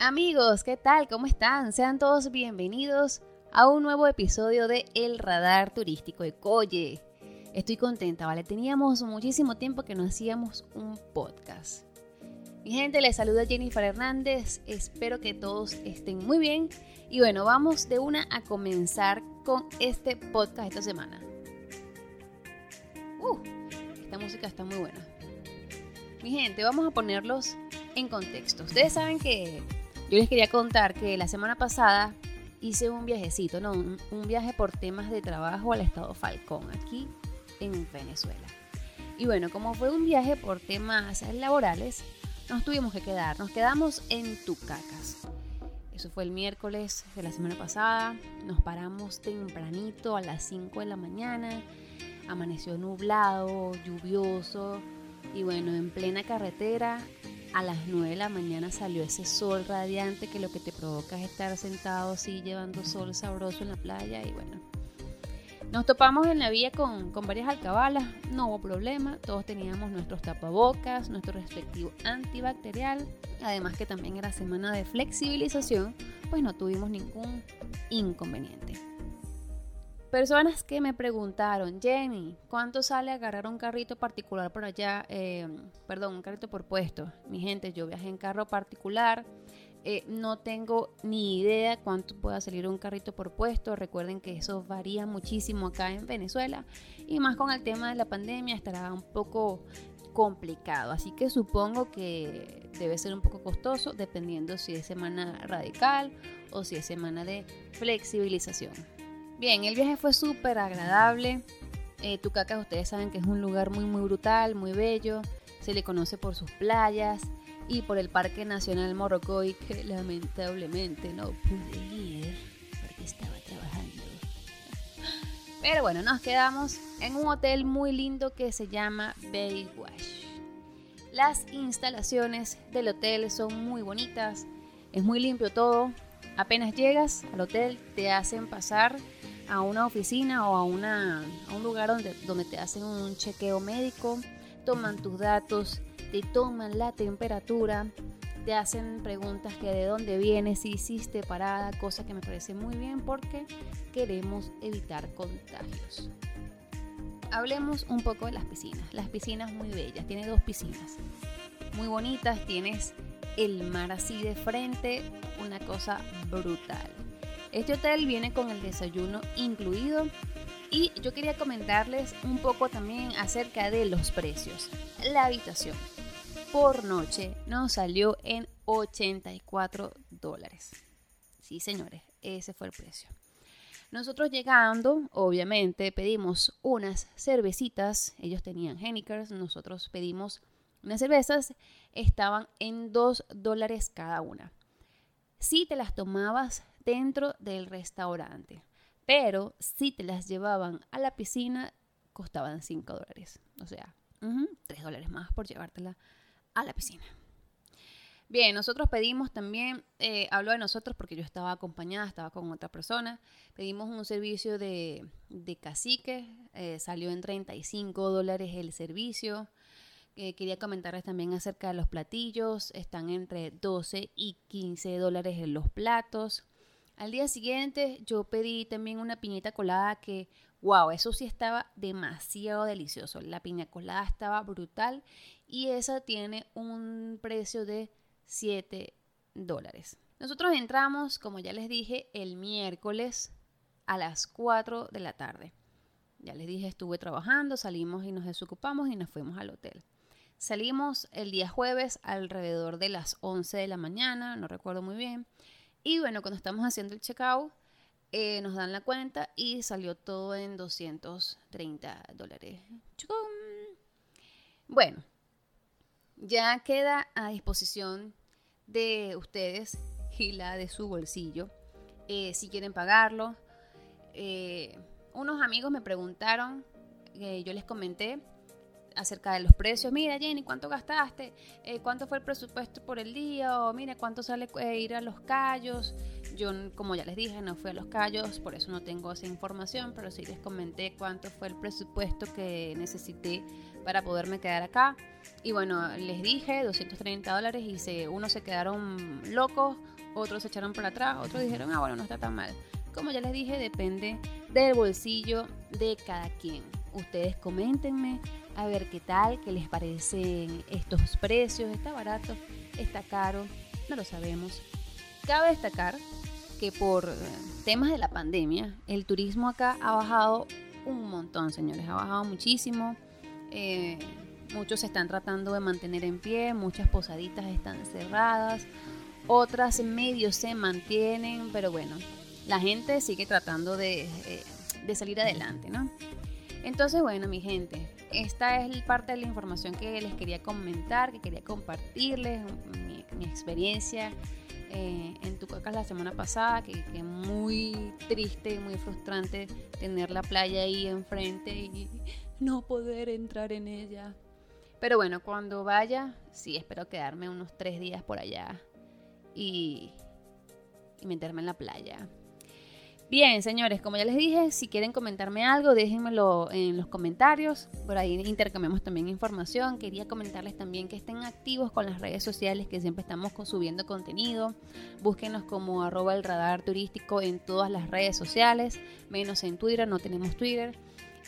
Amigos, ¿qué tal? ¿Cómo están? Sean todos bienvenidos a un nuevo episodio de El Radar Turístico de Coye. Estoy contenta, ¿vale? Teníamos muchísimo tiempo que no hacíamos un podcast. Mi gente, les saluda Jennifer Hernández. Espero que todos estén muy bien. Y bueno, vamos de una a comenzar con este podcast esta semana. Uh, esta música está muy buena. Mi gente, vamos a ponerlos en contexto. Ustedes saben que yo les quería contar que la semana pasada hice un viajecito, no, un, viaje por temas de trabajo al estado Falcón, aquí en Venezuela. Y bueno, como fue un viaje por temas laborales, nos tuvimos que quedar, nos quedamos en Tucacas. Eso fue el miércoles de la semana pasada, nos paramos tempranito a las 5 de la mañana, amaneció nublado, lluvioso, y bueno, en plena carretera a las 9 de la mañana salió ese sol radiante que lo que te provoca es estar sentado así llevando sol sabroso en la playa y bueno. Nos topamos en la vía con, con varias alcabalas, no hubo problema, todos teníamos nuestros tapabocas, nuestro respectivo antibacterial, además que también era semana de flexibilización, pues no tuvimos ningún inconveniente. Personas que me preguntaron, Jenny, ¿cuánto sale agarrar un carrito particular por allá? Eh, perdón, un carrito por puesto. Mi gente, yo viajé en carro particular. Eh, no tengo ni idea cuánto pueda salir un carrito por puesto. Recuerden que eso varía muchísimo acá en Venezuela. Y más con el tema de la pandemia estará un poco complicado. Así que supongo que debe ser un poco costoso dependiendo si es semana radical o si es semana de flexibilización. Bien, el viaje fue súper agradable. Eh, Tucacas, ustedes saben que es un lugar muy, muy brutal, muy bello. Se le conoce por sus playas y por el Parque Nacional Morrocoy, que lamentablemente no pude ir porque estaba trabajando. Pero bueno, nos quedamos en un hotel muy lindo que se llama Baywatch. Las instalaciones del hotel son muy bonitas, es muy limpio todo. Apenas llegas al hotel, te hacen pasar a una oficina o a, una, a un lugar donde, donde te hacen un chequeo médico, toman tus datos, te toman la temperatura, te hacen preguntas que de dónde vienes, si hiciste parada, cosa que me parece muy bien porque queremos evitar contagios. Hablemos un poco de las piscinas. Las piscinas muy bellas, tiene dos piscinas muy bonitas, tienes el mar así de frente, una cosa brutal. Este hotel viene con el desayuno incluido y yo quería comentarles un poco también acerca de los precios. La habitación por noche nos salió en 84 dólares. Sí, señores, ese fue el precio. Nosotros llegando, obviamente, pedimos unas cervecitas. Ellos tenían Hennikers, nosotros pedimos unas cervezas. Estaban en 2 dólares cada una. Si te las tomabas dentro del restaurante. Pero si te las llevaban a la piscina, costaban 5 dólares. O sea, 3 dólares más por llevártela a la piscina. Bien, nosotros pedimos también, eh, hablo de nosotros porque yo estaba acompañada, estaba con otra persona, pedimos un servicio de, cacique, eh, salió en 35 dólares el servicio. Eh, quería comentarles también acerca de los platillos, están entre 12 y 15 dólares en los platos. Al día siguiente yo pedí también una piñita colada que, wow, eso sí estaba demasiado delicioso. La piña colada estaba brutal y esa tiene un precio de 7 dólares. Nosotros entramos, como ya les dije, el miércoles a las 4 de la tarde. Ya les dije, estuve trabajando, salimos y nos desocupamos y nos fuimos al hotel. Salimos el día jueves alrededor de las 11 de la mañana, no recuerdo muy bien. Y bueno, cuando estamos haciendo el checkout, eh, nos dan la cuenta y salió todo en 230 dólares. Bueno, ya queda a disposición de ustedes y la de su bolsillo eh, si quieren pagarlo. Eh, unos amigos me preguntaron, yo les comenté, acerca de los precios. Mira, Jenny, ¿cuánto gastaste? Eh, ¿Cuánto fue el presupuesto por el día? O mira, ¿cuánto sale eh, ir a los callos? Yo, como ya les dije, no fui a los callos, por eso no tengo esa información, pero sí les comenté cuánto fue el presupuesto que necesité para poderme quedar acá. Y bueno, les dije 230 dólares y se, unos se quedaron locos, otros se echaron para atrás, otros dijeron, ah, bueno, no está tan mal. Como ya les dije, depende del bolsillo de cada quien. Ustedes coméntenme a ver qué tal, qué les parecen estos precios. ¿Está barato? ¿Está caro? No lo sabemos. Cabe destacar que por eh, temas de la pandemia, el turismo acá ha bajado un montón, señores. Ha bajado muchísimo. Eh, muchos se están tratando de mantener en pie, muchas posaditas están cerradas, otras medio se mantienen, pero bueno, la gente sigue tratando de, eh, de salir adelante, ¿no? Entonces, bueno, mi gente, esta es parte de la información que les quería comentar, que quería compartirles, mi, experiencia eh, en Tucacas la semana pasada, que, muy triste, muy frustrante tener la playa ahí enfrente y no poder entrar en ella. Pero bueno, cuando vaya, sí, espero quedarme unos tres días por allá y, y meterme en la playa. Bien, señores, como ya les dije, si quieren comentarme algo, déjenmelo en los comentarios. Por ahí intercambiamos también información. Quería comentarles también que estén activos con las redes sociales, que siempre estamos subiendo contenido. Búsquenos como arroba el radar turístico en todas las redes sociales, menos en Twitter, no tenemos Twitter.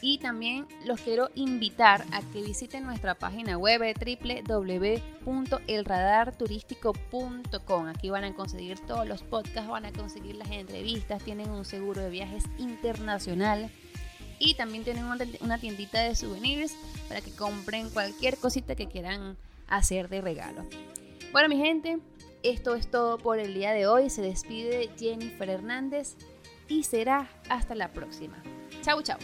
Y también los quiero invitar a que visiten nuestra página web www.elradarturístico.com. Aquí van a conseguir todos los podcasts, van a conseguir las entrevistas, tienen un seguro de viajes internacional y también tienen una tiendita de souvenirs para que compren cualquier cosita que quieran hacer de regalo. Bueno, mi gente, esto es todo por el día de hoy. Se despide Jennifer Hernández y será hasta la próxima. Chau, chau.